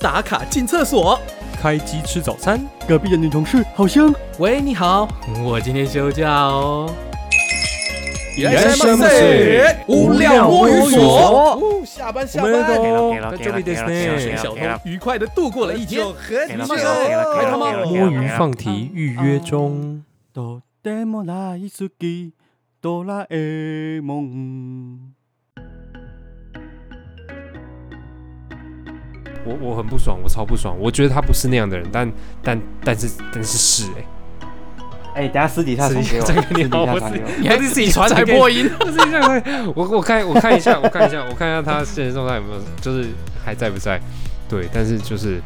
打卡进厕所。开机吃早餐，隔壁的女同事好香。喂，你好，我今天休假哦。いらっしゃいませ无料摸鱼所。哦哦下班下我们班。都在这里ですね。小偷愉快的度过了一天。很你们开他吗？摸鱼放题预约中。とても大好きドラえもん。 我我很不爽，我超不爽。我觉得他不是那样的人，但但但是但是是哎、哎、等下私底下传给我，这个你私底下传给我。你还是自己传才破音。我我看我看一下，我看一下，我看一下他现实状态有没有，就是还在不在？对，但是就是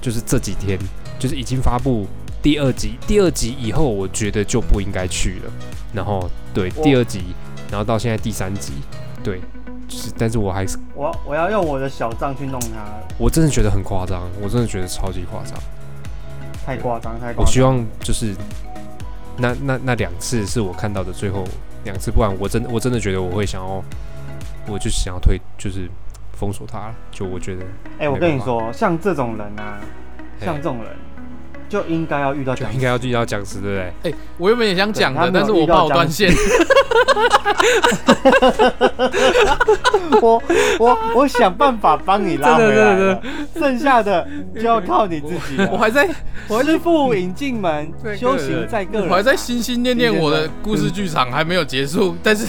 就是这几天，就是已经发布第二集，第二集以后，我觉得就不应该去了。然后对第二集，然后到现在第三集，对，就是但是我还是我我要用我的小账去弄它，我真的觉得很夸张，我真的觉得超级夸张。太夸张，太夸张。我希望就是那那那两次是我看到的最后两次，不然我真我真的觉得我会想要，我就想要退就是封锁他了。就我觉得哎、我跟你说，像这种人啊，像这种人就应该要遇到僵应该要遇到僵尸，对不对？哎，我原本也想讲的，对他没有但是我怕我断线。我我我想办法帮你拉回来真的了，剩下的就要靠你自己了。我还在，师傅引进门对，修行在个人。我还在心心念念我的故事剧场还没有结束，但是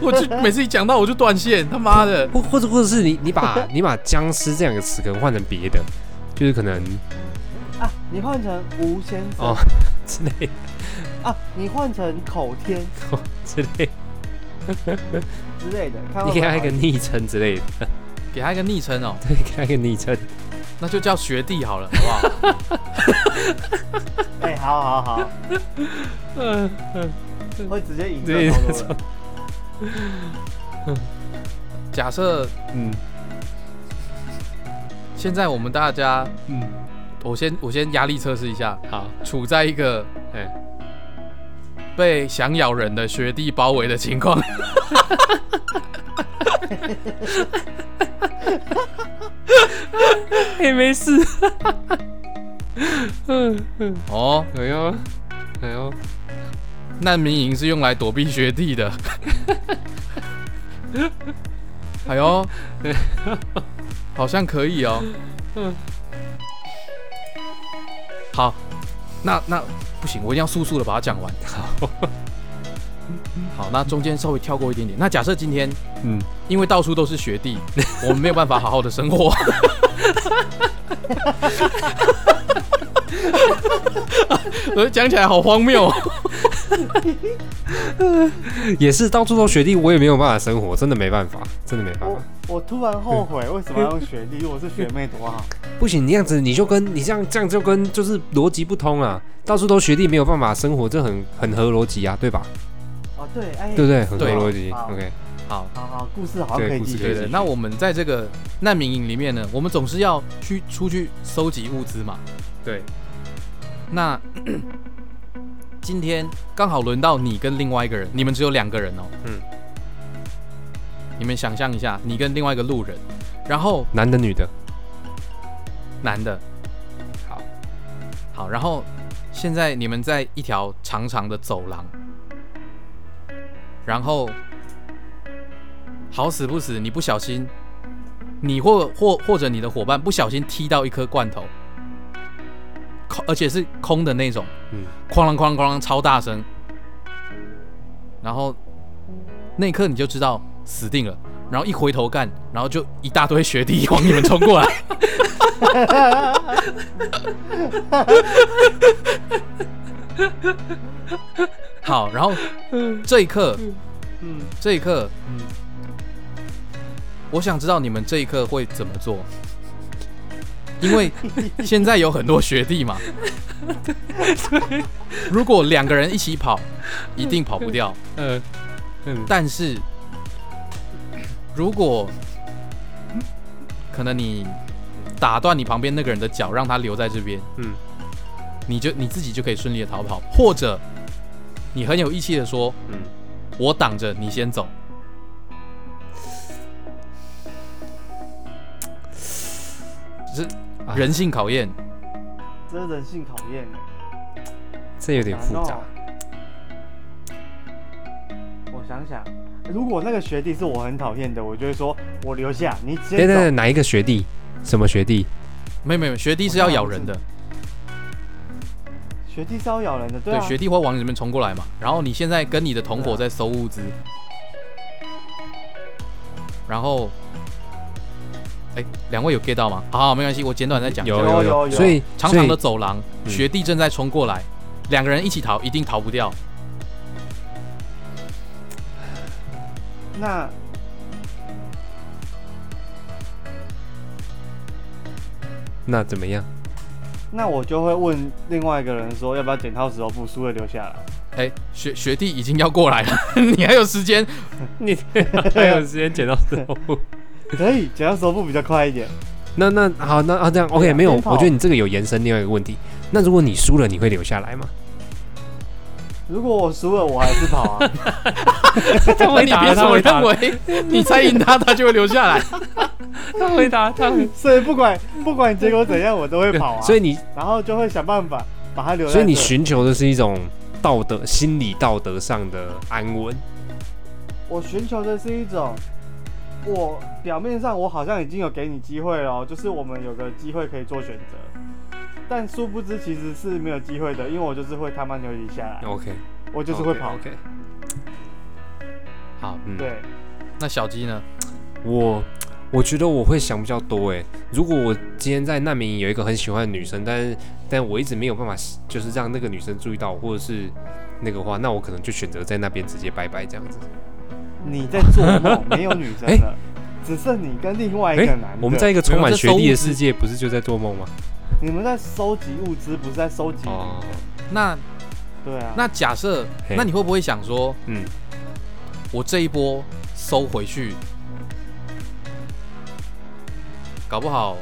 我就每次一讲到我就断线，他妈的！或或者或者是你你把你把僵尸这两个词可能换成别的，就是可能啊，你换成吴先生、哦之类。啊，你换成口天。之类，之类的，看你给他一个昵称之类的，给他一个昵称哦，对，给他一个昵称。那就叫学弟好了，好不好？好 哎、好好好，嗯嗯，会直接引对这超多人。假设嗯。现在我们大家，嗯，我先我先压力测试一下，好，处在一个哎，被想咬人的学弟包围的情况，也没事。哦，哎呦。哎呦，难民营是用来躲避学弟的。哎呦，好像可以哦。嗯好，那那不行，我一定要速速的把它讲完。好，好，那中间稍微跳过一点点。那假设今天嗯，因为到处都是学弟，我们没有办法好好的生活。我 讲起来好荒谬、哦。也是到处都学弟，我也没有办法生活，真的没办法，真的没办法。我突然后悔，为什么要用学弟？如果是学妹多好。不行，你这样子你就跟你这样这样就跟就是逻辑不通啊，到处都学弟没有办法生活，这很很合逻辑啊，对吧？哦，对，哎，对不对？很合对逻辑。OK，好，好好，故事好像可以继续。故事可以继续对的。那我们在这个难民营里面呢，我们总是要去出去收集物资嘛。对，那 今天刚好轮到你跟另外一个人，你们只有两个人哦。嗯。你们想象一下，你跟另外一个路人，然后男的女的，男的，好，好，然后现在你们在一条长长的走廊，然后好死不死，你不小心，你或或或者你的伙伴不小心踢到一颗罐头，空而且是空的那种，嗯，哐啷哐啷哐啷超大声，然后那一刻你就知道死定了，然后一回头干，然后就一大堆学弟往你们冲过来。好，然后这一刻，嗯这一刻，嗯，我想知道你们这一刻会怎么做，因为现在有很多学弟嘛。如果两个人一起跑，一定跑不掉。呃，嗯，但是如果可能你打断你旁边那个人的脚，让他留在这边，嗯，你就你自己就可以顺利的逃跑，或者你很有义气的说，嗯，我挡着你先走。是啊人性考验。这是人性考验欸这有点复杂。我想想，如果那个学弟是我很讨厌的，我就会说我留下，你直接走。对对对，哪一个学弟？什么学弟？没有没有，学弟是要咬人的，学弟是要咬人的，对。学弟会往你这边冲过来嘛。然后你现在跟你的同伙在收物资，然后，哎，两位有 get 到吗？好好，没关系，我简短再讲。有有有有所以长长的走廊，嗯学弟正在冲过来，两个人一起逃，一定逃不掉。那那怎么样？那我就会问另外一个人说，要不要剪刀石头布，输了留下来。哎，学学弟已经要过来了，你还有时间。你 还有时间剪刀石头布？可以，剪刀石头布比较快一点。那那好，那啊这样 OK 没有，我觉得你这个有延伸另外一个问题。那如果你输了，你会留下来吗？如果我输了，我还是跑啊。他那你凭什么认为你猜赢他，他就会留下来？他回答，他会。所以不管不管结果怎样，我都会跑啊。所以你，然后就会想办法把他留在这。所以你寻求的是一种道德、心理道德上的安稳。我寻求的是一种，我表面上我好像已经有给你机会了哦，就是我们有个机会可以做选择，但殊不知其实是没有机会的，因为我就是会他妈扭你下来，OK，我就是会跑。OK，好，嗯，对，那小鸡呢？我我觉得我会想比较多诶。如果我今天在难民营有一个很喜欢的女生，但是但我一直没有办法，就是让那个女生注意到我，或者是那个话，那我可能就选择在那边直接拜拜这样子。你在做梦，没有女生 只剩你跟另外一个男的。我们在一个充满学历的世界，不是就在做梦吗？你们在收集物资，不是在收集。哦，那对啊，那假设，嘿。那你会不会想说，嗯，我这一波收回去，搞不好，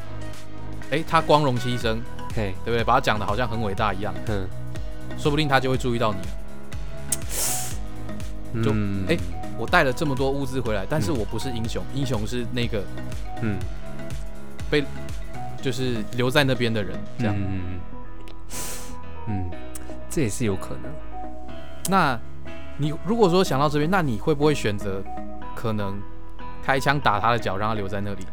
哎，他光荣牺牲，嘿，对不对？把他讲的好像很伟大一样，嗯，说不定他就会注意到你了。就嗯诶我带了这么多物资回来，但是嗯我不是英雄，英雄是那个嗯，就是留在那边的人，这样。嗯嗯这也是有可能。那你如果说想到这边，那你会不会选择可能开枪打他的脚，让他留在那里？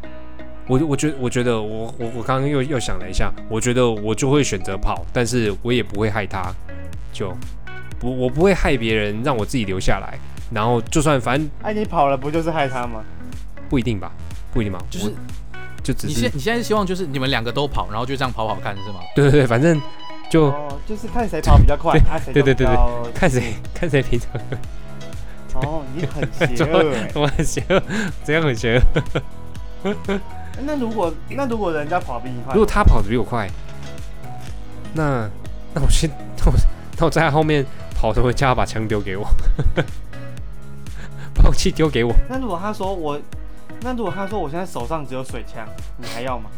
我我觉我觉得我我我刚刚又又想了一下，我觉得我就会选择跑，但是我也不会害他，就不我不会害别人，让我自己留下来。然后就算反正哎、你跑了不就是害他吗？不一定吧，不一定吧，就是我就只是你现你现在是希望就是你们两个都跑，然后就这样跑跑看是吗？对对对，反正就哦，就是看谁跑比较快，啊，谁对对对看谁看谁平常哦，你很邪恶 哎。我很邪恶，怎样很邪恶？那如果那如果人家跑比你快如，果他跑的比我快，那那我先那我那我在他后面跑的时候，叫他把枪丢给我，把武器丢给我。那如果他说我，那如果他说我现在手上只有水枪，你还要吗？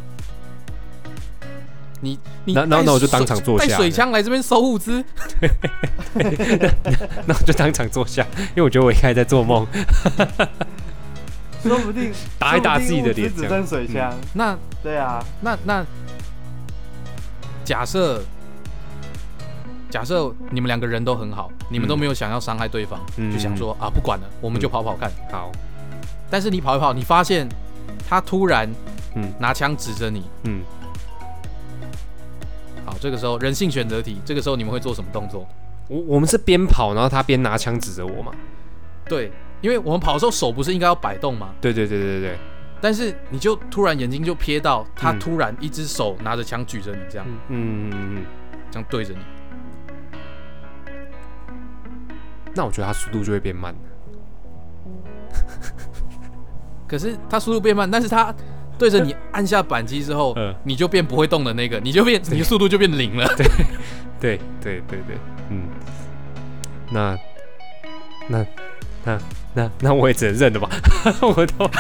你你那那带那我就当水场坐下带水枪来这边收物资，那我就当场坐下，因为我觉得我应该在做梦，说不定打一打自己的脸，只。剩水枪。那对啊，那那假设假设你们两个人都很好，你们都没有想要伤害对方，嗯。就想说啊不管了，我们就跑跑看。好，但是你跑一跑，你发现他突然嗯拿枪指着你，嗯，好，这个时候人性选择题，这个时候你们会做什么动作？我我们是边跑，然后他边拿枪指着我嘛。对，因为我们跑的时候手不是应该要摆动吗？对对对对对，但是你就突然眼睛就瞥到他嗯突然一只手拿着枪举着你，这样、嗯嗯嗯嗯，这样对着你。那我觉得他速度就会变慢。可是他速度变慢，但是他对着你按下扳机之后，嗯。你就变不会动的那个，你就变你的速度就变零了。对对对对对，嗯，那那那那那我也只能认了吧，我都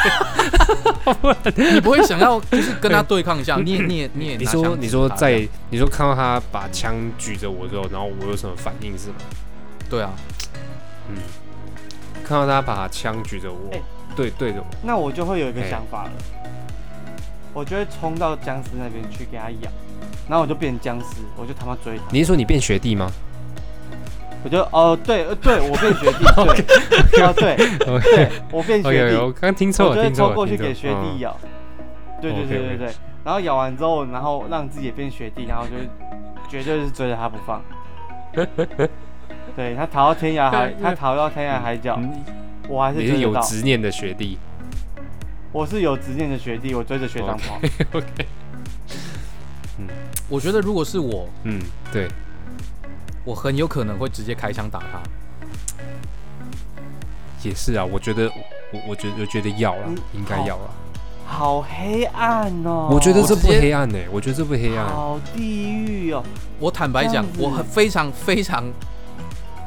你不会想要就是跟他对抗一下，你也你也你也你拿枪说你说在你说看到他把枪举着我之后，然后我有什么反应是吗？对啊，嗯，看到他把枪举着我，哎对对着我，那我就会有一个想法了。我就会冲到僵尸那边去给他咬，然后我就变僵尸，我就他妈追他。你是说你变学弟吗？我就哦，对，呃对 我变学弟，对，啊对 对我变学弟，我刚听错了，我就会冲过去给学弟嗯。咬。对对对对对，然后咬完之后，然后让自己也变学弟，然后就绝对是追着他不放。对他逃到天涯海，他逃到天涯海角，嗯我还是你是有。执念的学弟。我是有执念的学弟，我追着学长跑。OK，我觉得如果是我，嗯，对，我很有可能会直接开枪打他。也是啊，我觉得我我觉得我觉得要了嗯，应该要了。好黑暗哦！我觉得这不黑暗呢，我觉得这不黑暗。好地狱哦！我坦白讲我很非常非常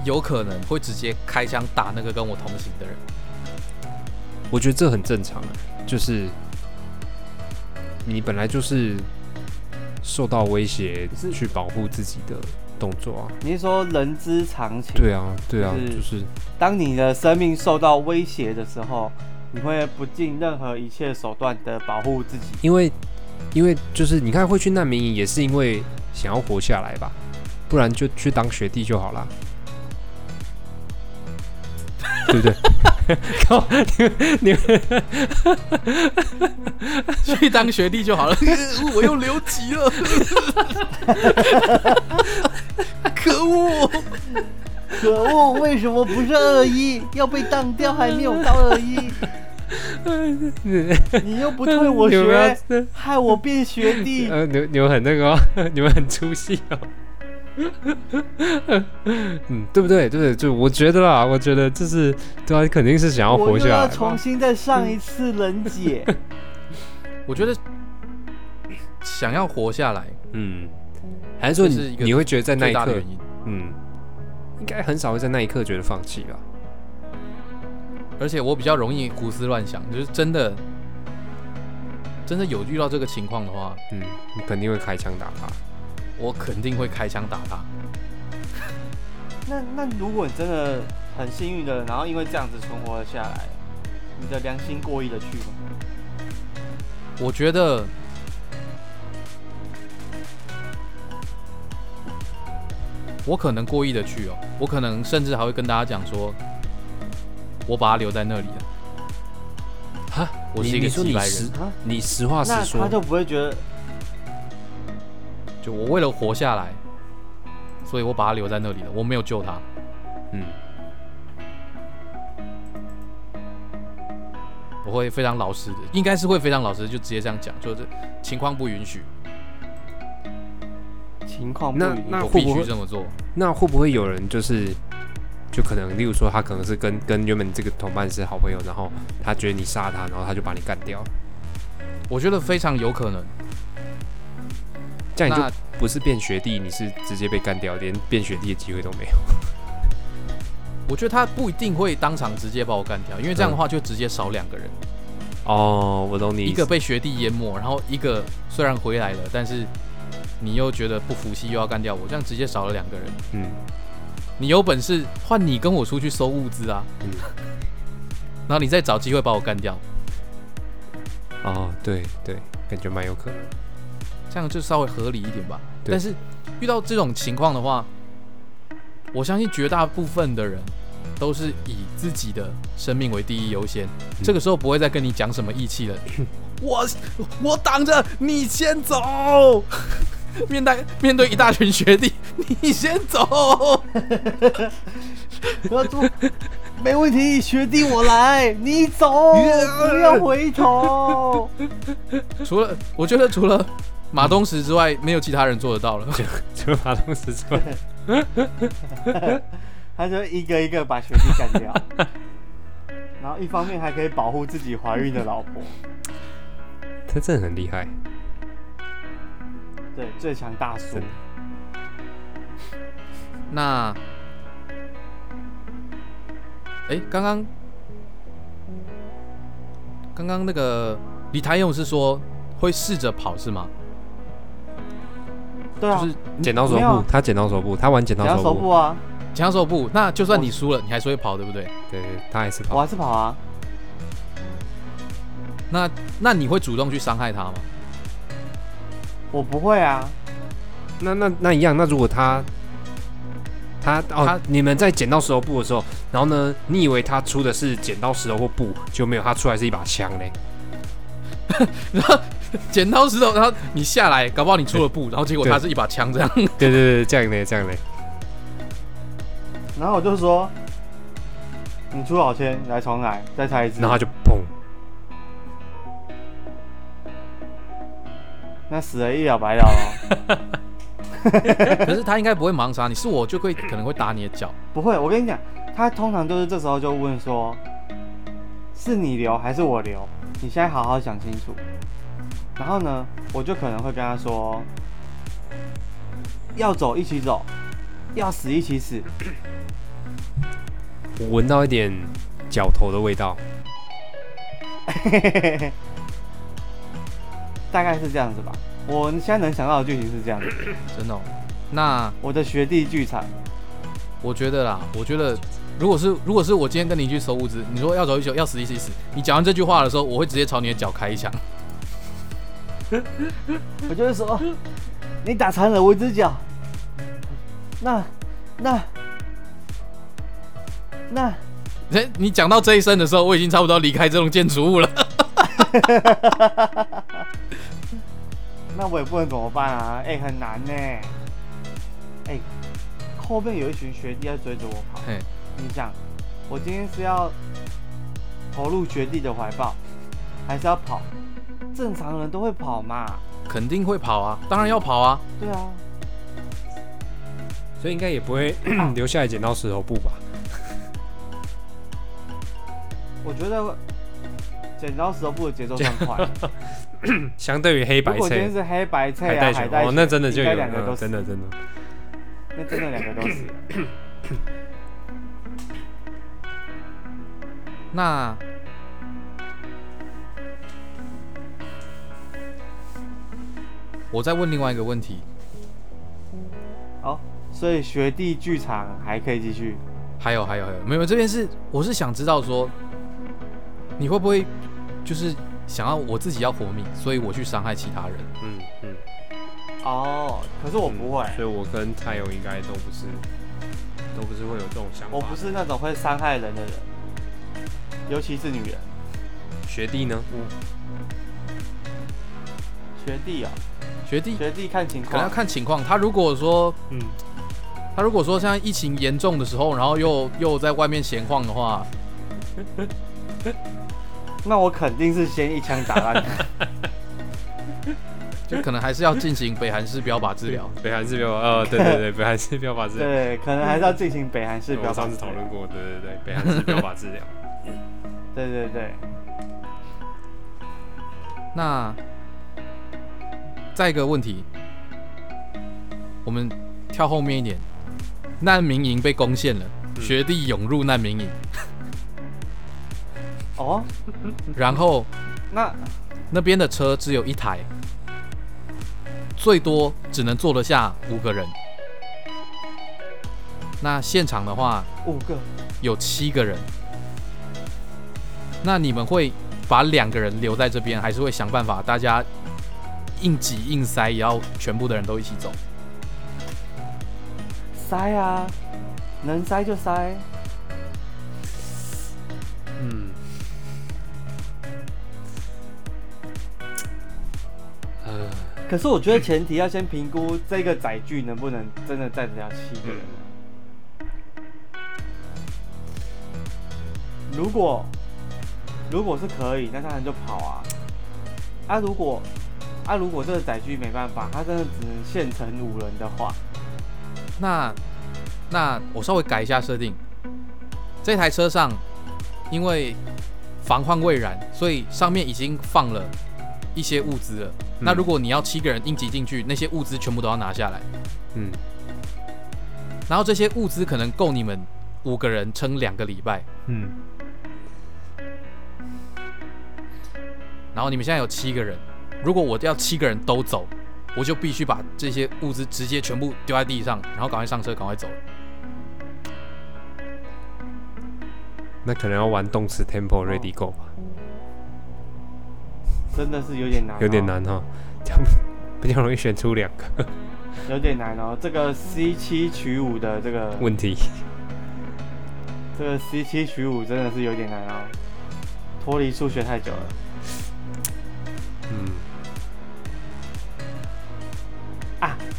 有可能会直接开枪打那个跟我同行的人。我觉得这很正常啊，就是你本来就是受到威胁去保护自己的动作啊。你是说人之常情？对啊，对啊，是就是当你的生命受到威胁的时候，你会不尽任何一切手段的保护自己。因为因为就是你看会去难民营也是因为想要活下来吧，不然就去当学弟就好啦。对不对？靠，你们 去当学弟就好了。我又留级了，可恶！可恶！为什么不是二一？要被当掉还没有到二一，你又不退我学，害我变学弟。呃，你你们很那个、哦，你们很出息哦。嗯，对不对？对不对？就我觉得啦，我觉得这是对啊，肯定是想要活下来要。重新再上一次人解。我觉得想要活下来，嗯，还是说这是你你会觉得在那一刻。嗯，应该很少会在那一刻觉得放弃吧？而且我比较容易胡思乱想，就是真的，真的有遇到这个情况的话，嗯，你肯定会开枪打他。我肯定会开枪打他。那那如果你真的很幸运的，然后因为这样子存活了下来，你的良心过意的去吗？我觉得，我可能过意的去哦，我可能甚至还会跟大家讲说，我把他留在那里了。哈，我是一个你你说几百你实人，啊，你实话实那他，就不会觉得就我为了活下来，所以我把他留在那里了，我没有救他。嗯，我会非常老实的，应该是会非常老实的，就直接这样讲，就是情况不允许，情况不那允我必那会不会须这么做。那会不会有人就是，就可能，例如说他可能是跟跟原本这个同伴是好朋友，然后他觉得你杀他，然后他就把你干掉，我觉得非常有可能。这样你就不是变学弟，你是直接被干掉，连变学弟的机会都没有。我觉得他不一定会当场直接把我干掉，因为这样的话就直接少两个人，哦，我懂你，一个被学弟淹没，然后一个虽然回来了，但是你又觉得不服气，又要干掉我，这样直接少了两个人。嗯你有本事换你跟我出去收物资啊，嗯，然后你再找机会把我干掉，哦，对对，感觉蛮有可能。这样就稍微合理一点吧。但是遇到这种情况的话，我相信绝大部分的人都是以自己的生命为第一优先，这个时候不会再跟你讲什么义气了。我我挡着，你先走。面对面对一大群学弟，你先走。没问题，学弟我来，你走，不要回头。除了我觉得除了马东石之外，没有其他人做得到了。除了马东石之外，他就一个一个把学弟干掉，然后一方面还可以保护自己怀孕的老婆，他真的很厉害。对，最强大叔那，哎，刚刚刚刚那个李台勇是说会试着跑是吗？对啊，就是剪刀手没有啊，布他剪刀手布，他玩剪刀剪刀手布，手部啊，强手布，那就算你输了，你还是会跑，对不对？对对，他还是跑。我还是跑啊。那那你会主动去伤害他吗？我不会啊，那那那一样，那如果他他哦，他你们在剪刀石头布的时候，然后呢，你以为他出的是剪刀石头或布，就没有，他出来是一把枪嘞。剪刀石头，然后你下来，搞不好你出了布，然后结果他是一把枪这样。对对对，这样嘞，这样嘞。然后我就说，你出老千，来重来，再猜一次。然后他就砰，那死了一了百了哦。可是他应该不会盲杀你，是我就会可能会打你的脚。不会，我跟你讲，他通常就是这时候就问说，是你留还是我留？你现在好好想清楚。然后呢，我就可能会跟他说，要走一起走，要死一起死。我闻到一点脚头的味道。大概是这样子吧。我现在能想到的剧情是这样子。真的哦、那我的学弟剧场，我觉得啦，我觉得如果是如果是我今天跟你去收物资，你说要走一宿，要死一起死，你讲完这句话的时候，我会直接朝你的脚开一枪。我就会说，你打残了我一只脚。那那那哎，你讲到这一声的时候，我已经差不多离开这栋建筑物了。那我也不能怎么办啊？哎、很难呢。哎、后面有一群学弟在追着我跑。嘿，你想，我今天是要投入学弟的怀抱，还是要跑？正常人都会跑嘛。肯定会跑啊，当然要跑啊。对啊，所以应该也不会 留下来剪刀石头布吧？我觉得剪刀石头布的节奏算快。相对于黑白如果今天菜、是黑白菜啊、海带海带熊哦，那真的就应有嗯两个都死真的真的。那真的两个都死了。那我再问另外一个问题，好，所以学弟剧场还可以继续。还有还有还有，没有这边是我是想知道说，你会不会就是想要我自己要活命，所以我去伤害其他人？嗯嗯，哦，可是我不会，所以我跟太勇应该都不是，都不是会有这种想法。我不是那种会伤害人的人，尤其是女人。学弟呢？学弟啊、学弟学弟看情况可能要。看情况，他如果说嗯，他如果说现在疫情严重的时候，然后又又在外面闲晃的话，那我肯定是先一枪打烂他。就可能还是要进行北韩式标靶治疗。北韩式标靶，呃，对对对，北韩式标靶治疗。对，可能还是要进行北韩式标靶。我上次讨论过，对对对，北韩式标靶治疗。对对对，那再一个问题，我们跳后面一点，难民营被攻陷了，嗯。学弟涌入难民营，哦，然后那那边的车只有一台，最多只能坐得下五个人。那现场的话五个，有七个人，那你们会把两个人留在这边，还是会想办法大家硬挤硬塞，也要全部的人都一起走？塞啊，能塞就塞。嗯，呃，可是我觉得前提要先评估这个载具能不能真的载得了七个人。如果如果是可以，那当然就跑啊。啊，如果啊如果这个载具没办法，它真的只能限成五人的话，那那我稍微改一下设定，这台车上因为防患未然，所以上面已经放了一些物资了。那如果你要七个人应急进去，那些物资全部都要拿下来，嗯，然后这些物资可能够你们五个人撑两个礼拜。嗯，然后你们现在有七个人，如果我要七个人都走，我就必须把这些物资直接全部丢在地上，然后赶快上车，赶快走。那可能要玩动词 tempo ready go 吧，真的是有点难、哦有点。难哈。这样比较容易选出两个有点难哦。这个 C 七取五的这个问题。这个 C 七取五真的是有点难哦，脱离数学太久了。嗯，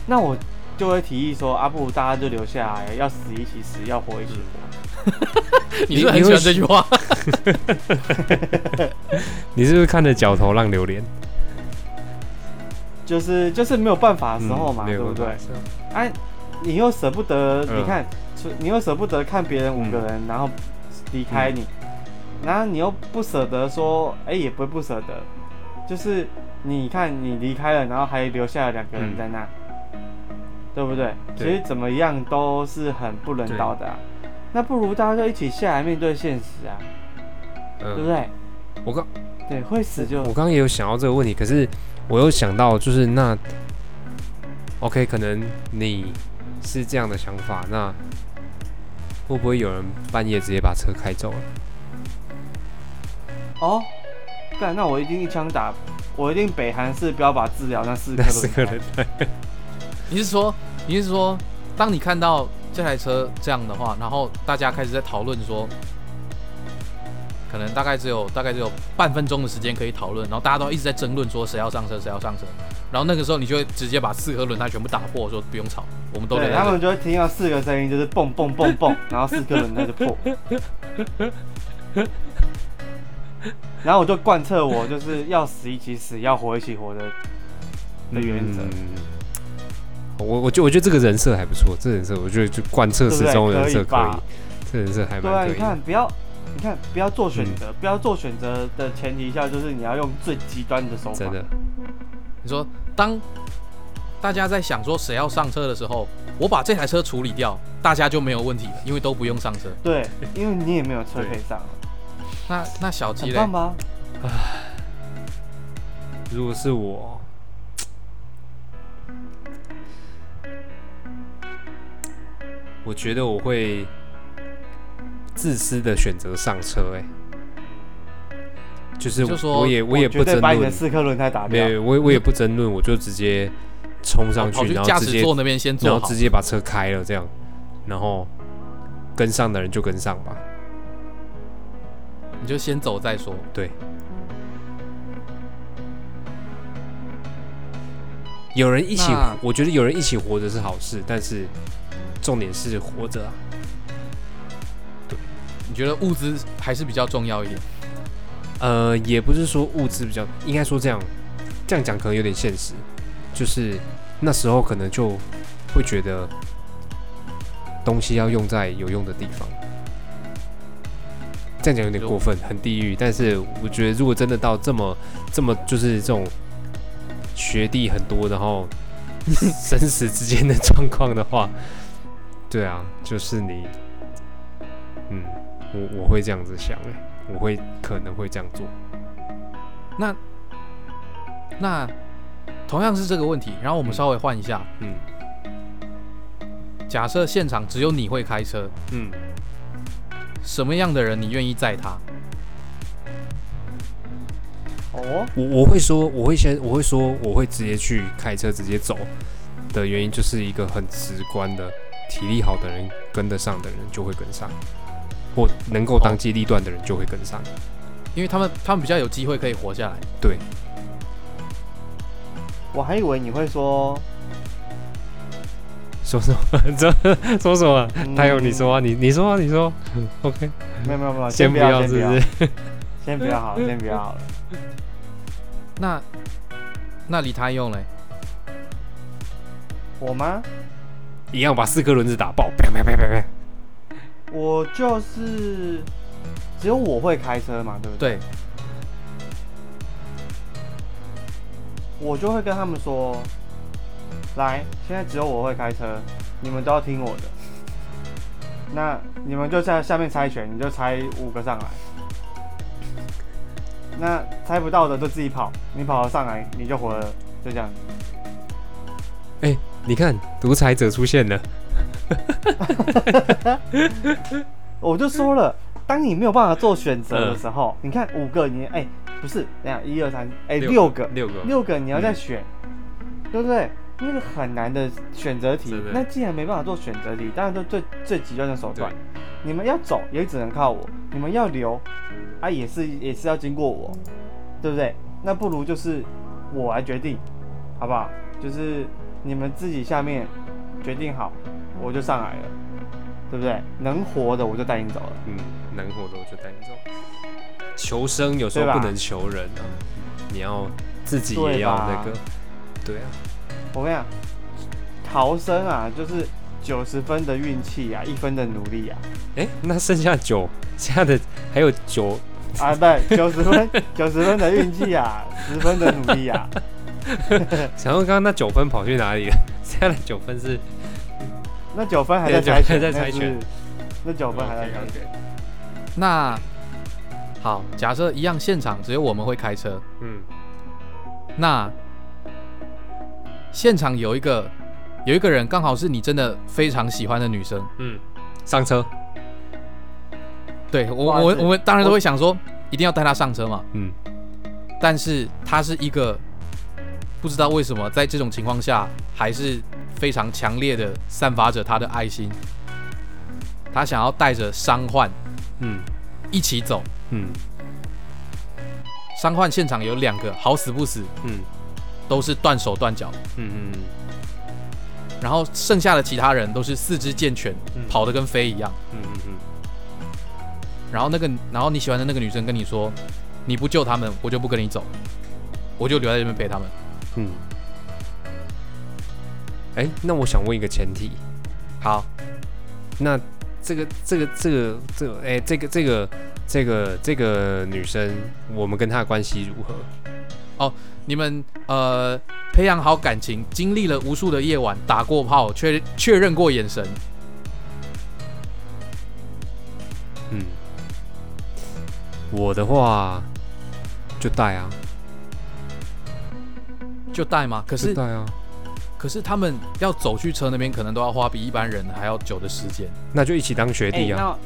那我就会提议说，啊，不如大家就留下来，要死一起死，要活一起活。你是不是很喜欢这句话？你是不是看着脚头浪流连？就是就是没有办法的时候嘛，嗯对不对？哎、你又舍不得，嗯。你看，除你又舍不得看别人五个人，然后离开你，然后你又不舍得说，哎、也不会不舍得，就是你看你离开了，然后还留下了两个人在那，对不对？其对实怎么样都是很不人道的、啊。那不如大家就一起下来面对现实啊，对不嗯，对？我刚对，会死就我刚刚也有想到这个问题，可是我又想到，就是那，OK，可能你是这样的想法，那会不会有人半夜直接把车开走了？哦。干，那我一定一枪打，我一定北韩式标靶治疗那四颗那四个人，你是说你是说，当你看到这台车这样的话，然后大家开始在讨论说，可能大概只有大概只有半分钟的时间可以讨论，然后大家都一直在争论说谁要上车谁要上车，然后那个时候你就会直接把四颗轮胎全部打破，说不用吵，我们都留对。他们就会听到四个声音，就是蹦蹦蹦蹦，然后四颗轮胎就破。然后我就贯彻我就是要死一起死，要活一起活的的原则，嗯我我觉得我觉得这个人设还不错，这人设我觉得就贯彻始终人设可以这人设还对啊，你蛮可以的。看不要，你看不要做选择，不要做选择的前提下，就是你要用最极端的手法。真的，你说当大家在想说谁要上车的时候，我把这台车处理掉，大家就没有问题了，因为都不用上车。对，因为你也没有车可以上了，那那小鸡嘞很棒？吧？如果是我，我觉得我会自私的选择上车、哎，就是我也我也不争论对把你的，四颗轮胎打掉。没有，我也我也不争论，我就直接冲上去，然后直接坐那边先然后直。接把车开了，这样，然后跟上的人就跟上吧。你就先走再说。对，有人一起，我觉得有人一起活着是好事，但是重点是活着啊。你觉得物资还是比较重要一点？呃，也不是说物资比较，应该说这样，这样讲可能有点现实，就是那时候可能就会觉得东西要用在有用的地方。这样讲有点过分，很地狱。但是我觉得，如果真的到这么这么就是这种学弟很多，然后生死之间的状况的话，对啊，就是你，嗯，我我会这样子想、欸，我会可能会这样做。那那同样是这个问题，然后我们嗯稍微换一下，嗯假设现场只有你会开车，嗯，什么样的人你愿意载他？哦，我我会说，我会先我会说，我会直接去开车直接走的原因，就是一个很直观的，体力好的人跟得上的人就会跟上，或能够当机立断的人就会跟上。因为他们他们比较有机会可以活下来。对，我还以为你会说，说什么？这说什么？嗯他有你说啊，你你说啊，你说。OK，没有没有没有，先不要，不要，是先不是？先不要好了，先不要好了。那那李他用嘞？我吗？一样把四颗轮子打爆，啪啪啪啪啪。我就是只有我会开车嘛，对不对？对，我就会跟他们说，来，现在只有我会开车，你们都要听我的。那你们就在下面猜拳，你就猜五个上来。那猜不到的就自己跑，你跑了上来你就活了，就这样。你看，独裁者出现了。我就说了，当你没有办法做选择的时候，你看五个你哎、不是，等一下一二三哎六六个六个。六个你要再选，对不对？那个很难的选择题，那既然没办法做选择题，当然就最最极端的手段。你们要走也只能靠我，你们要留啊也是也是要经过我，对不对？那不如就是我来决定，好不好？就是你们自己下面决定好，我就上来了，对不对？能活的我就带你走了。嗯，能活的我就带你走。求生有时候不能求人啊，你要自己也要那个，对啊，我跟你讲，逃生啊，就是九十分的运气啊，一分的努力啊。哎、那剩下九，剩下的还有九，啊，不对，九十分，九十分的运气啊，十分的努力啊。想问刚刚那九分跑去哪里了？剩下的九分是那九分还在对猜在猜拳那九分还在猜拳。那好，假设一样现场只有我们会开车，嗯，那现场有一个有一个人刚好是你真的非常喜欢的女生，嗯，上车，对我我我们当然都会想说一定要带她上车嘛，嗯，但是她是一个不知道为什么在这种情况下还是非常强烈的散发着他的爱心，他想要带着伤患嗯，一起走，嗯，伤患现场有两个，好死不死嗯，都是断手断脚，嗯嗯。然后剩下的其他人都是四肢健全，嗯。跑得跟飞一样。嗯嗯嗯。然后那个，然后你喜欢的那个女生跟你说，你不救他们，我就不跟你走，我就留在这边陪他们。嗯。哎、那我想问一个前提，好，那这个这个这个这个哎、这个这个这个这个女生，我们跟她的关系如何？哦你们呃培养好感情，经历了无数的夜晚，打过炮，确确认过眼神，嗯，我的话就带啊，就带吗？可是带啊，可是他们要走去车那边，可能都要花比一般人还要久的时间。那就一起当学哎、弟啊。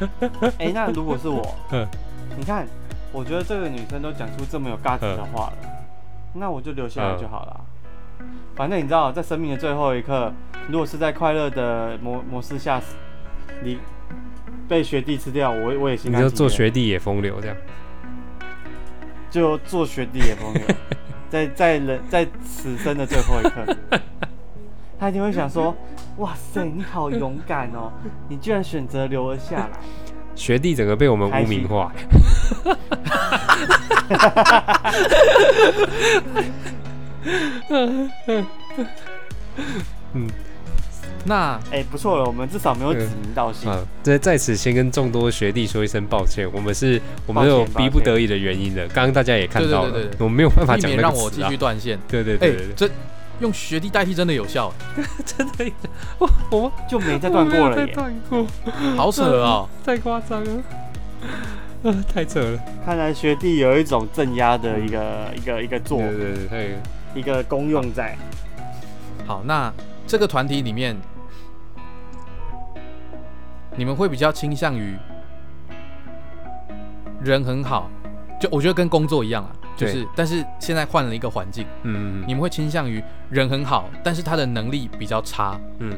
那，哎、那如果是我 嗯，你看，我觉得这个女生都讲出这么有 gas 的话了，那我就留下来就好了。反正你知道，在生命的最后一刻，如果是在快乐的模模式下，你被学弟吃掉，我我也心甘你就做甘情愿学弟也风流这样。就做学弟也风流，在在人在此生的最后一刻，他一定会想说：哇塞，你好勇敢哦，你居然选择留了下来。学弟整个被我们污名化。那哎、不错了，我们至少没有指名道姓。啊，在在此先跟众多学弟说一声抱歉，我们是我们有逼不得已的原因的。刚刚大家也看到了，对对对对对我们没有办法避讲免让我继续断线。对对哎、对对对，这用学弟代替真的有效，真的，我我就没再断过了耶。断过，好扯哦。太夸张了，啊，太扯了。看来学弟有一种镇压的一个、一个一个作对对对，太一个功用在。好，那这个团体里面，你们会比较倾向于人很好，就我觉得跟工作一样啊，就对是但是现在换了一个环境，嗯你们会倾向于人很好，但是他的能力比较差，嗯。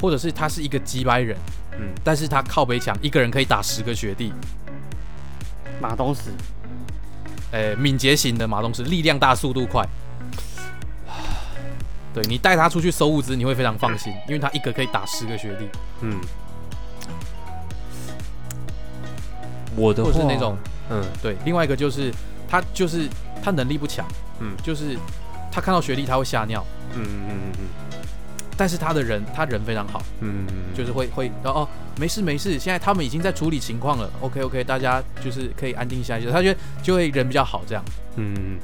或者是他是一个鸡掰人，嗯。但是他靠背强，一个人可以打十个学弟，马东石，呃，敏捷型的马东石，力量大，速度快。对你带他出去收物资，你会非常放心，因为他一个可以打十个学弟，嗯。我的话或者是那种嗯对，另外一个就是他就是他能力不强，嗯。就是他看到学历他会吓尿，嗯嗯嗯但是他的人他人非常好，嗯嗯，就是会会哦哦没事没事，现在他们已经在处理情况了，OK OK，大家就是可以安定下来，他觉得就会人比较好这样。嗯，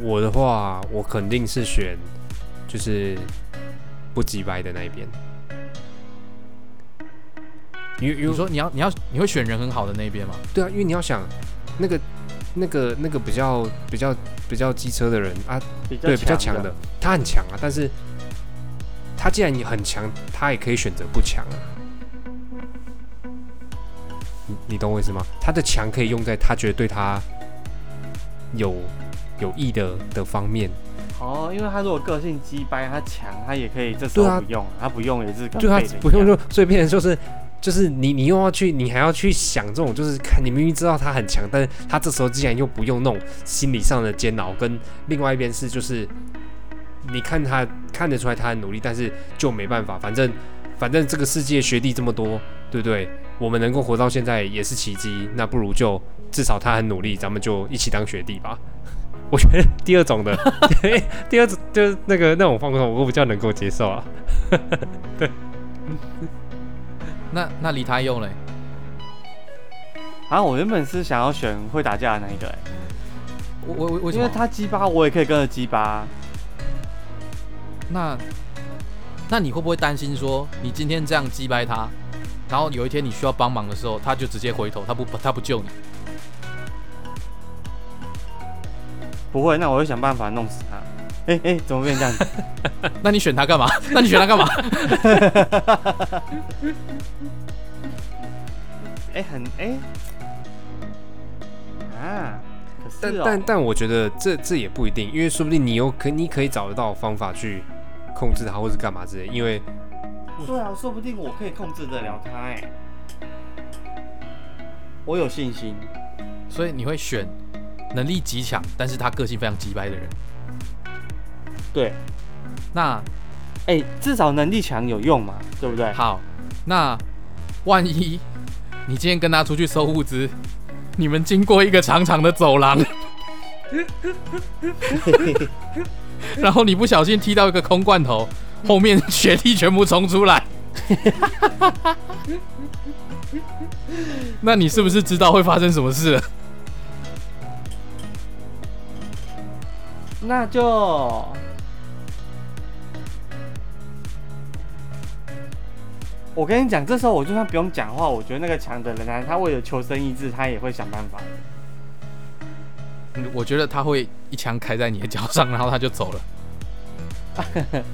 我的话，我肯定是选就是不急白的那一边。因为因为你说你要你要你会选人很好的那一边吗？对啊，因为你要想那个那个那个比较比较比较机车的人啊，比较对比较强的的，，他很强啊，但是他既然你很强，他也可以选择不强啊。你你懂我意思吗？他的强可以用在他觉得对他有有益的的方面，哦，因为他如果个性鸡掰，他强，他也可以这时候不用，他不用也是跟对他不用就，所以变成就是就是你你又要去，你还要去想这种，就是看你明明知道他很强，但是他这时候竟然又不用那种心理上的煎熬，跟另外一边是就是你看他看得出来他很努力，但是就没办法，反正反正这个世界学弟这么多，对不对？我们能够活到现在也是奇迹，那不如就至少他很努力，咱们就一起当学弟吧。我觉得第二种的，第二种就是那个那种方法，我比较能够接受啊。对 那那离他用嘞？啊，我原本是想要选会打架的那一个、欸，我我我？因为他鸡巴，我也可以跟着鸡巴。那那你会不会担心说，你今天这样击败他，然后有一天你需要帮忙的时候，他就直接回头，他不他不救你？不会，那我会想办法弄死他。哎、哎、怎么变这样子？那你选他干嘛？那你选他干嘛？哎、很哎、啊，可是但哦但但我觉得这这也不一定，因为说不定你有可你可以找得到方法去控制他，或是干嘛之类。因为对啊，说不定我可以控制得了他哎、我有信心。所以你会选能力极强，但是他个性非常急掰的人。对，那哎、至少能力强有用嘛，对不对？好，那万一你今天跟他出去收物资，你们经过一个长长的走廊，然后你不小心踢到一个空罐头，后面雪地全部冲出来，那你是不是知道会发生什么事了？那就我跟你讲，这时候我就算不用讲话，我觉得那个强的人啊，他为了求生意志，他也会想办法的。嗯我觉得他会一枪开在你的脚上，然后他就走了。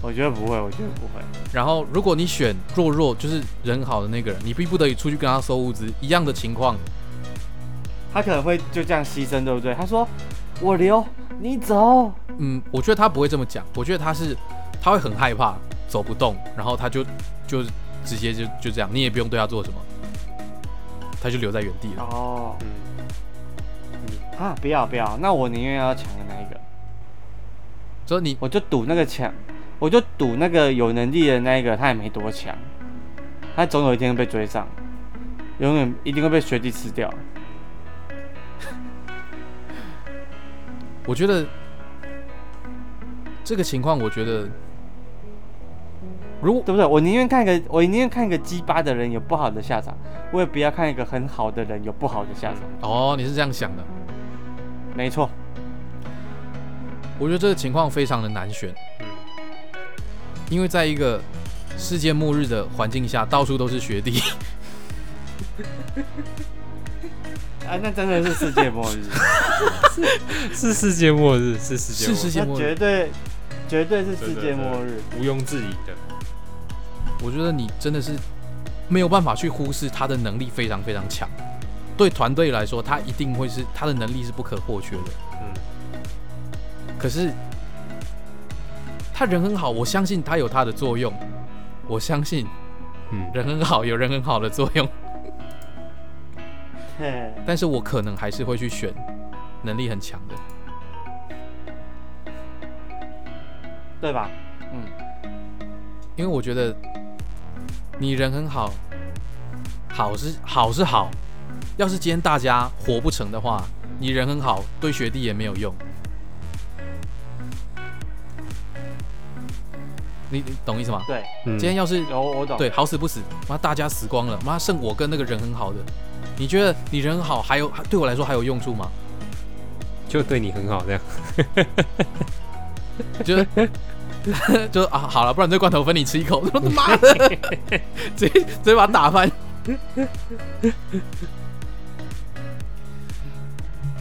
我觉得不会，我觉得不会。然后如果你选弱弱，就是人好的那个人，你逼不得已出去跟他收物资，一样的情况，他可能会就这样牺牲，对不对？他说：“我留，你走。嗯，我觉得他不会这么讲，我觉得他是他会很害怕，走不动，然后他就就直接就就这样，你也不用对他做什么，他就留在原地”了。哦，嗯，啊，不要不要，那我宁愿要抢的那一个，所以你我就赌那个抢，我就赌那个有能力的那一个，他也没多强，他总有一天会被追上，永远一定会被学弟吃掉。我觉得这个情况，我觉得如果对不对？我宁愿看一个，我宁愿看一个鸡巴的人有不好的下场，我也不要看一个很好的人有不好的下场。哦你是这样想的，没错，我觉得这个情况非常的难选，嗯因为在一个世界末日的环境下，到处都是学弟，啊，那真的 是世界末日，是世界末日，是世界是末日，是世界末日。绝对绝对是世界末日。毋庸置疑的。我觉得你真的是没有办法去忽视他的能力非常非常强，对团队来说，他一定会是他的能力是不可或缺的。嗯，可是他人很好，我相信他有他的作用，我相信嗯，人很好有人很好的作用，嘿，但是我可能还是会去选能力很强的。对吧？嗯，因为我觉得你人很好，好是好是好，要是今天大家活不成的话，你人很好，对学弟也没有用。你你懂意思吗？对，嗯今天要是有我懂。对好死不死，妈大家死光了，妈剩我跟那个人很好的，你觉得你人很好，还有对我来说还有用处吗？就对你很好这样。就 就啊，好了，不然这罐头分你吃一口。他 妈的，直接直接把他打翻。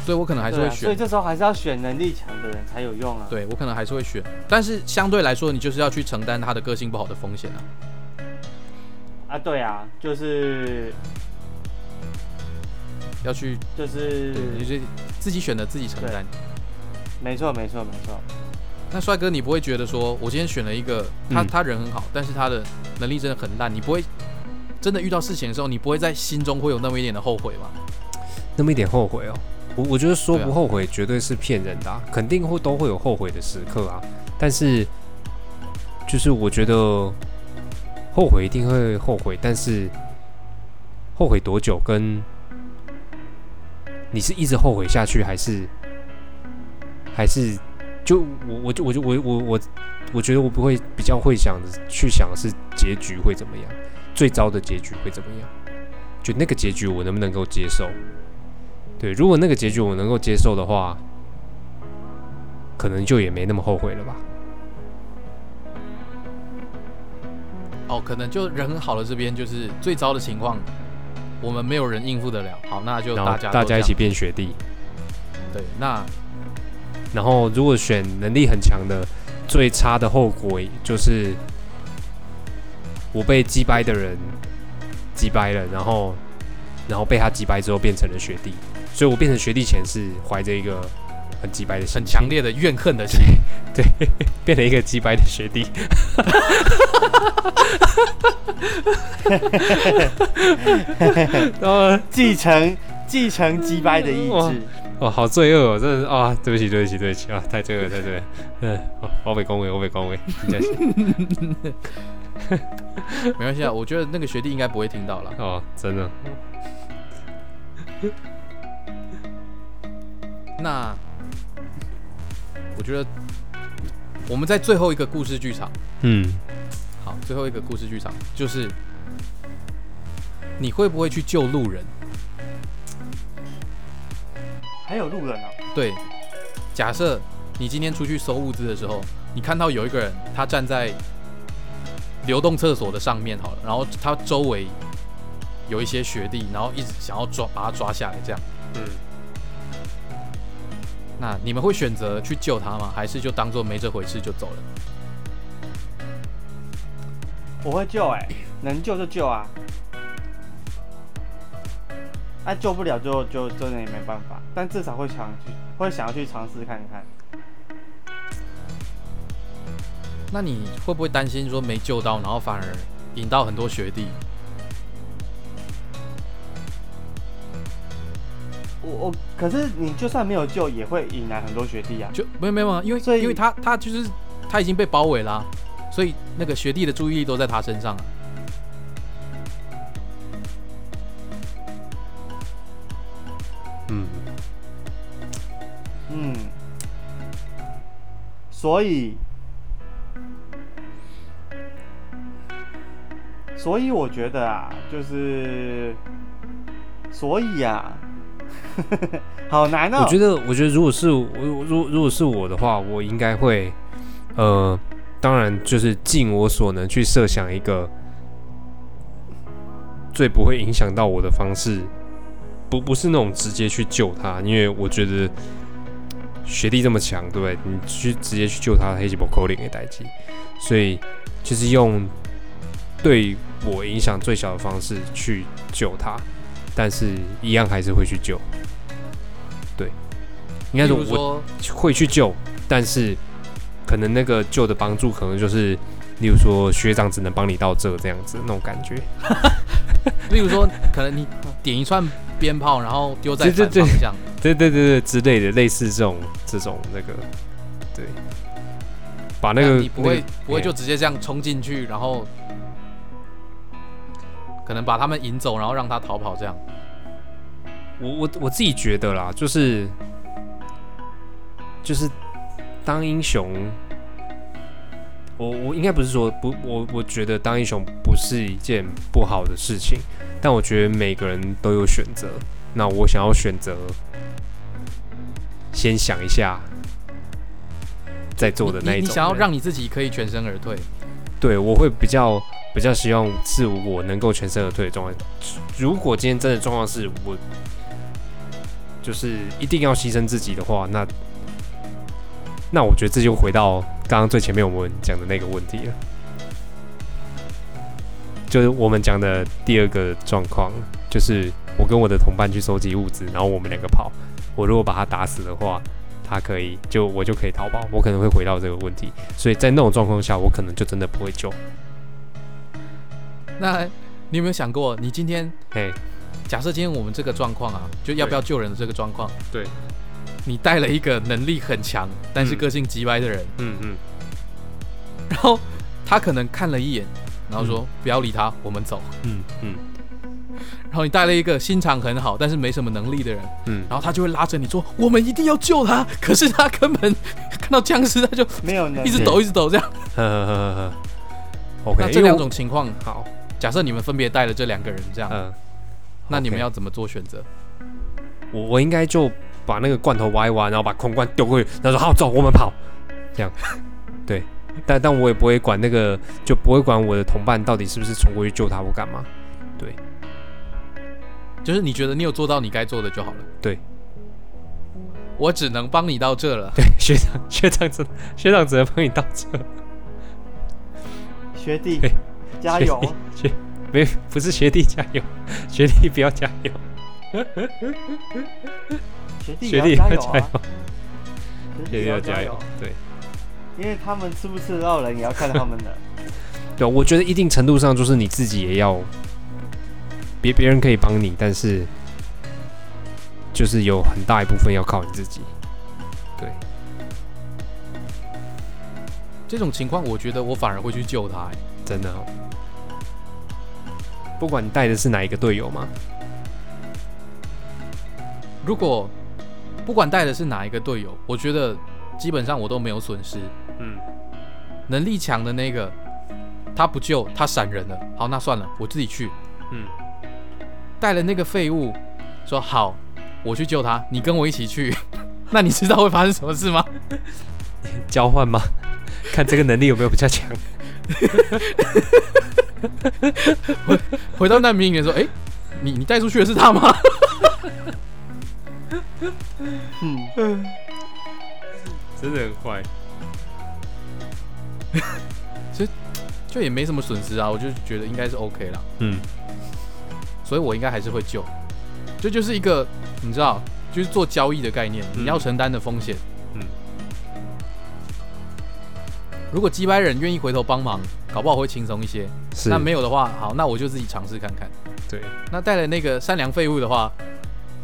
所以我可能还是会选啊，所以选，这时候还是要选能力强的人才有用啊。对我可能还是会选，但是相对来说，你就是要去承担他的个性不好的风险啊。啊，对啊，就是要去，就是对，你就自己选的自己承担。没错没错没错。那帅哥，你不会觉得说，我今天选了一个他，嗯他人很好，但是他的能力真的很烂，你不会真的遇到事情的时候，你不会在心中会有那么一点的后悔吗？那么一点后悔哦。我我觉得说不后悔绝对是骗人的、啊，肯定会都会有后悔的时刻啊。但是就是我觉得后悔一定会后悔，但是后悔多久跟你是一直后悔下去，还是还是就我我就我就我我我我觉得我不会比较会想着去想的是结局会怎么样，最糟的结局会怎么样，就那个结局我能不能够接受？对，如果那个结局我能够接受的话，可能就也没那么后悔了吧。哦，可能就人很好的这边就是最糟的情况，我们没有人应付得了。好，那就大家大家一起变雪地，对。那然后如果选能力很强的，最差的后果就是我被击败的人击败了，然后然后被他击败之后变成了学弟，所以我变成学弟前是怀着一个很击败的心很强，烈的怨恨的心，对 变成一个击败的学弟。然后继承继承击败的意志。哦，好罪恶哦，真的是啊！对不起，对不起，对不起啊，太罪恶，太罪恶。嗯，哦我被恭维，我被恭维，没关系啊。我觉得那个学弟应该不会听到了。哦，真的，那我觉得我们在最后一个故事剧场，嗯，好，最后一个故事剧场就是你会不会去救路人？还有路人哦，对，假设你今天出去收物资的时候，你看到有一个人他站在流动厕所的上面好了，然后他周围有一些学弟，然后一直想要抓把他抓下来，这样，嗯，那你们会选择去救他吗？还是就当做没这回事就走了？我会救哎、能救就救啊。啊，救不了就就真的也没办法，但至少会想去，会想要去尝试看看。那你会不会担心说没救到，然后反而引到很多学弟？我我，可是你就算没有救，也会引来很多学弟啊。就没有没有，啊因为所以因为他他就是他已经被包围啦、所以那个学弟的注意力都在他身上啊。嗯，所以，所以我觉得啊，就是，所以呀、好难哦。我觉得，我觉得如果是我，如如果是我的话，我应该会，呃，当然就是尽我所能去设想一个最不会影响到我的方式，不不是那种直接去救他，因为我觉得学历这么强，对不对？你去直接去救他，黑吉博扣零给代机，所以就是用对我影响最小的方式去救他，但是一样还是会去救。对，应该例说我，会去救，但是可能那个救的帮助可能就是，例如说学长只能帮你到这这样子那种感觉。例如说，可能你点一串鞭炮，然后丢在对对对反方向，对对对对之类的，类似这种这种那个，对，把那个你不会、那个不会就直接这样冲进去，然后可能把他们引走，然后让他逃跑这样。我我我自己觉得啦，就是就是当英雄，我我应该不是说不，我我觉得当英雄不是一件不好的事情，但我觉得每个人都有选择。那我想要选择，先想一下再做的那一种。你你想要让你自己可以全身而退，对，我会比较比较希望是我能够全身而退的状态。如果今天真的状况是我就是一定要牺牲自己的话，那那我觉得这就回到刚刚最前面我们讲的那个问题了，就是我们讲的第二个状况，就是我跟我的同伴去收集物资，然后我们两个跑，我如果把他打死的话，他可以就我就可以逃跑，我可能会回到这个问题，所以在那种状况下，我可能就真的不会救。那你有没有想过，你今天嘿，假设今天我们这个状况啊，就要不要救人的这个状况，对，你带了一个能力很强，但是嗯个性极歪的人，嗯嗯，然后他可能看了一眼，然后说、不要理他，我们走。嗯嗯然后你带了一个心肠很好，但是没什么能力的人，嗯，然后他就会拉着你说：“我们一定要救他。”可是他根本 看到僵尸，他就没有能力一直抖，一直抖这样。呵呵呵呵呵，OK，那这两种情况，好，假设你们分别带了这两个人这样，嗯，那你们要怎么做选择？我我应该就把那个罐头挖一挖，然后把空罐丢过去，然后说好走，我们跑，这样，对，但但我也不会管那个，就不会管我的同伴到底是不是冲过去救他或干嘛，对。就是你觉得你有做到你该做的就好了。对，我只能帮你到这了。对，学长学长只学长只能帮你到这，学弟加油！学弟没不是学弟加油，学弟不要加油，学弟学弟也要加油要加油啊！，学学弟要加油要加油，，对。因为他们吃不吃得到人也要看他们的。对，我觉得一定程度上就是你自己也要，别别人可以帮你，但是就是有很大一部分要靠你自己。对这种情况，我觉得我反而会去救他、欸。真的哦。不管你带的是哪一个队友嘛，如果不管带的是哪一个队友，我觉得基本上我都没有损失。嗯，能力强的那个，他不救，他闪人了。好，那算了，我自己去。嗯，带了那个废物，说好，我去救他，你跟我一起去。那你知道会发生什么事吗？交换吗？看这个能力有没有比较强。回回到难民营的时候，哎、你你带出去的是他吗？嗯，真的很坏。就也没什么损失啊，我就觉得应该是 OK 啦，嗯，所以我应该还是会救。这就是一个你知道，就是做交易的概念，嗯你要承担的风险。嗯，如果击败人愿意回头帮忙，搞不好会轻松一些。是。那没有的话，好，那我就自己尝试看看。对，那带了那个善良废物的话，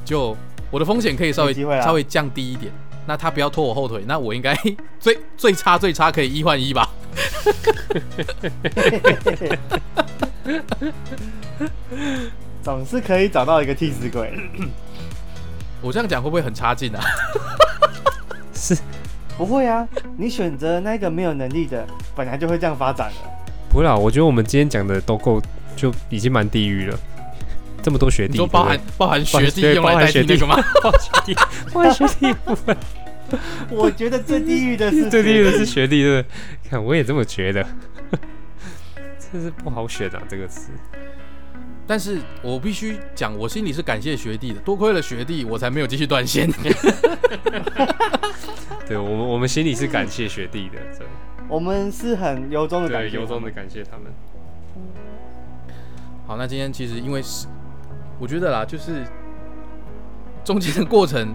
就我的风险可以稍微稍微降低一点。那他不要拖我后腿，那我应该 最最差最差可以一换一吧？总是可以找到一个替死鬼。我这样讲会不会很差劲啊？是不会啊，你选择那个没有能力的，本来就会这样发展的。不会啦，我觉得我们今天讲的都够，就已经蛮地狱了。这么多学弟，都包含包含学弟用来代替包含学弟那个吗？包含学弟，包含学弟部分，我觉得最地狱的是 最地狱的是学学弟，对不对？看我也这么觉得，真是不好选啊，这个词。但是我必须讲，我心里是感谢学弟的，多亏了学弟，我才没有继续断线。对我们，我们心里是感谢学弟的，对，我们是很由衷的感对，谢，由衷的。感谢他们。好，那今天其实因为是，我觉得啦，就是中间的过程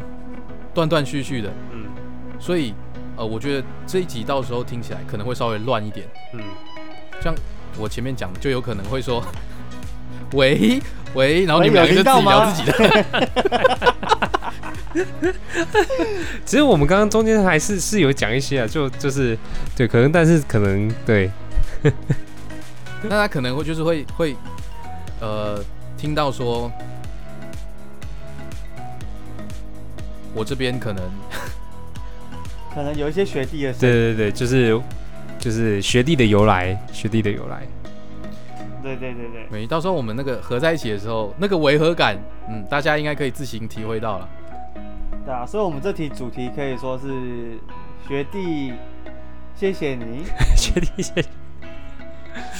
断断续续的，嗯。所以呃，我觉得这一集到时候听起来可能会稍微乱一点。嗯，像我前面讲就有可能会说，喂喂，然后你们喂两个就自己聊有听到吗？自己的。其实我们刚刚中间还是是有讲一些啊，就就是对，可能但是可能对，那他可能会就是会会呃听到说，我这边可能 可能有一些学弟的声对音，对对，就是就是学弟的由来，学弟的由来。对对对对，没到时候我们那个合在一起的时候，那个违和感，嗯，大家应该可以自行体会到了。对啊，所以我们这题主题可以说是学弟，谢谢你。学弟谢谢。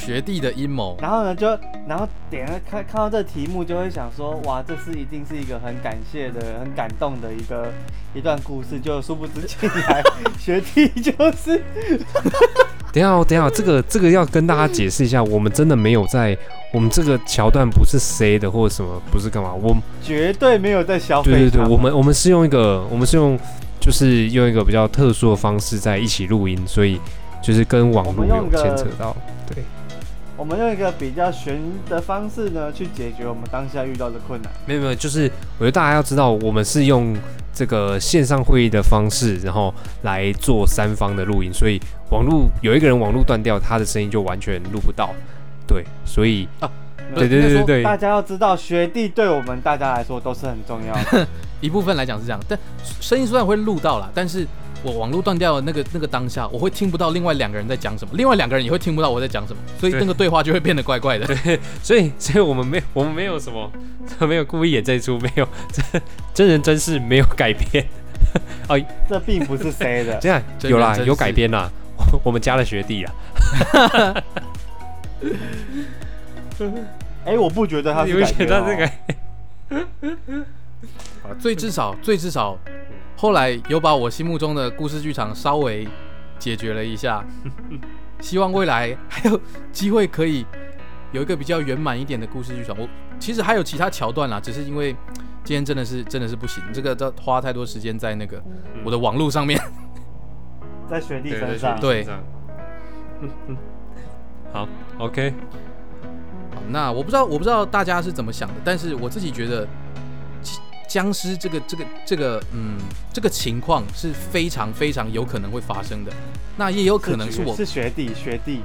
学弟的阴谋，然后呢，就然后点了看看到这题目，就会想说，哇，这是一定是一个很感谢的、很感动的一个一段故事。就殊不知进来学弟就是 等一下哦，等下哦，这个这个要跟大家解释一下，我们真的没有在，我们这个桥段不是 C 的或者什么，不是干嘛，我绝对没有在消费对对对，我们我们是用一个，我们是用，就是用一个比较特殊的方式在一起录音，所以就是跟网络有牵扯到。对，我们用一个比较悬的方式呢，去解决我们当下遇到的困难。没有没有，就是我觉得大家要知道，我们是用这个线上会议的方式，然后来做三方的录音，所以网络有一个人网络断掉，他的声音就完全录不到。对，所以啊，对对对对大家要知道，学弟对我们大家来说都是很重要的。一部分来讲是这样，但声音虽然会录到了，但是我网络断掉的那个那个当下，我会听不到另外两个人在讲什么，另外两个人也会听不到我在讲什么，所以那个对话就会变得怪怪的。对，所以所以我们没我们没有什么，没有故意演这出，没有真真人真事没有改编。哦，这并不是谁的，这样有啦，有改编啦，我们加了学弟啊。哎，我不觉得他是改编哦。最至少，最至少，后来有把我心目中的故事剧场稍微解决了一下。希望未来还有机会可以有一个比较圆满一点的故事剧场。我其实还有其他桥段啦，只是因为今天真的是真的是不行，这个都花太多时间在那个我的网络上面，在学弟身上。对。好，OK。好，那我不知道，我不知道大家是怎么想的，但是我自己觉得。僵尸这个这个这个嗯，这个情况是非常非常有可能会发生的。那也有可能是我是学弟学弟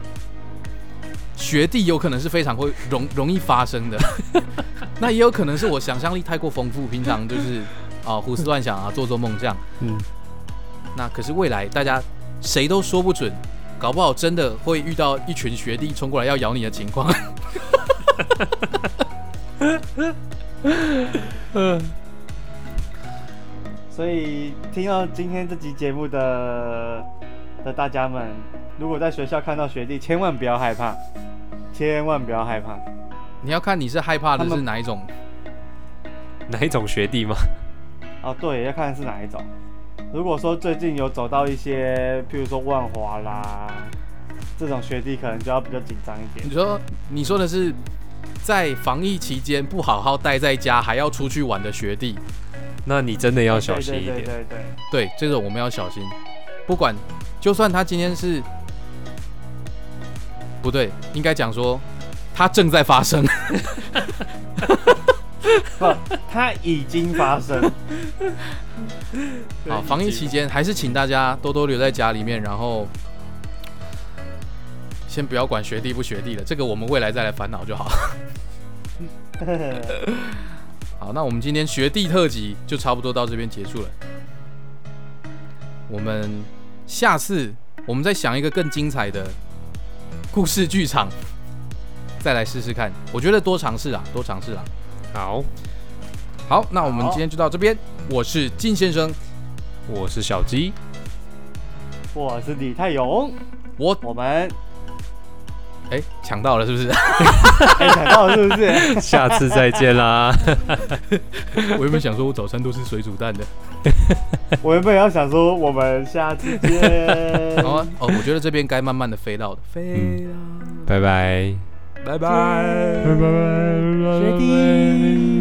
学弟，有可能是非常会容容易发生的。那也有可能是我想象力太过丰富，平常就是 啊胡思乱想啊做做梦这样。嗯。那可是未来大家谁都说不准，搞不好真的会遇到一群学弟冲过来要咬你的情况。嗯。所以听到今天这集节目的的大家们，如果在学校看到学弟，千万不要害怕，千万不要害怕。你要看你是害怕的是哪一种，哪一种学弟吗？哦，对，要看是哪一种。如果说最近有走到一些，譬如说万华啦这种学弟，可能就要比较紧张一点。你说你说的是在防疫期间不好好待在家，还要出去玩的学弟。那你真的要小心一点。对对对对，这个我们要小心。不管，就算他今天是不对，应该讲说他正在发生。不，他已经发生。好，防疫期间还是请大家多多留在家里面，然后先不要管学弟不学弟了，这个我们未来再来烦恼就好。好，那我们今天学弟特辑就差不多到这边结束了。我们下次我们再想一个更精彩的故事剧场，再来试试看。我觉得多尝试啊，多尝试啊。好，好，那我们今天就到这边。我是金先生，我是小鸡，我是李泰勇，我我们。哎，抢到了是不是？哎，抢到了是不是？下次再见啦！我原本想说，我早餐都是水煮蛋的。我原本要想说，我们下次见。好啊，哦，我觉得这边该慢慢的飞到的，飞拜拜，拜拜，拜拜，学弟。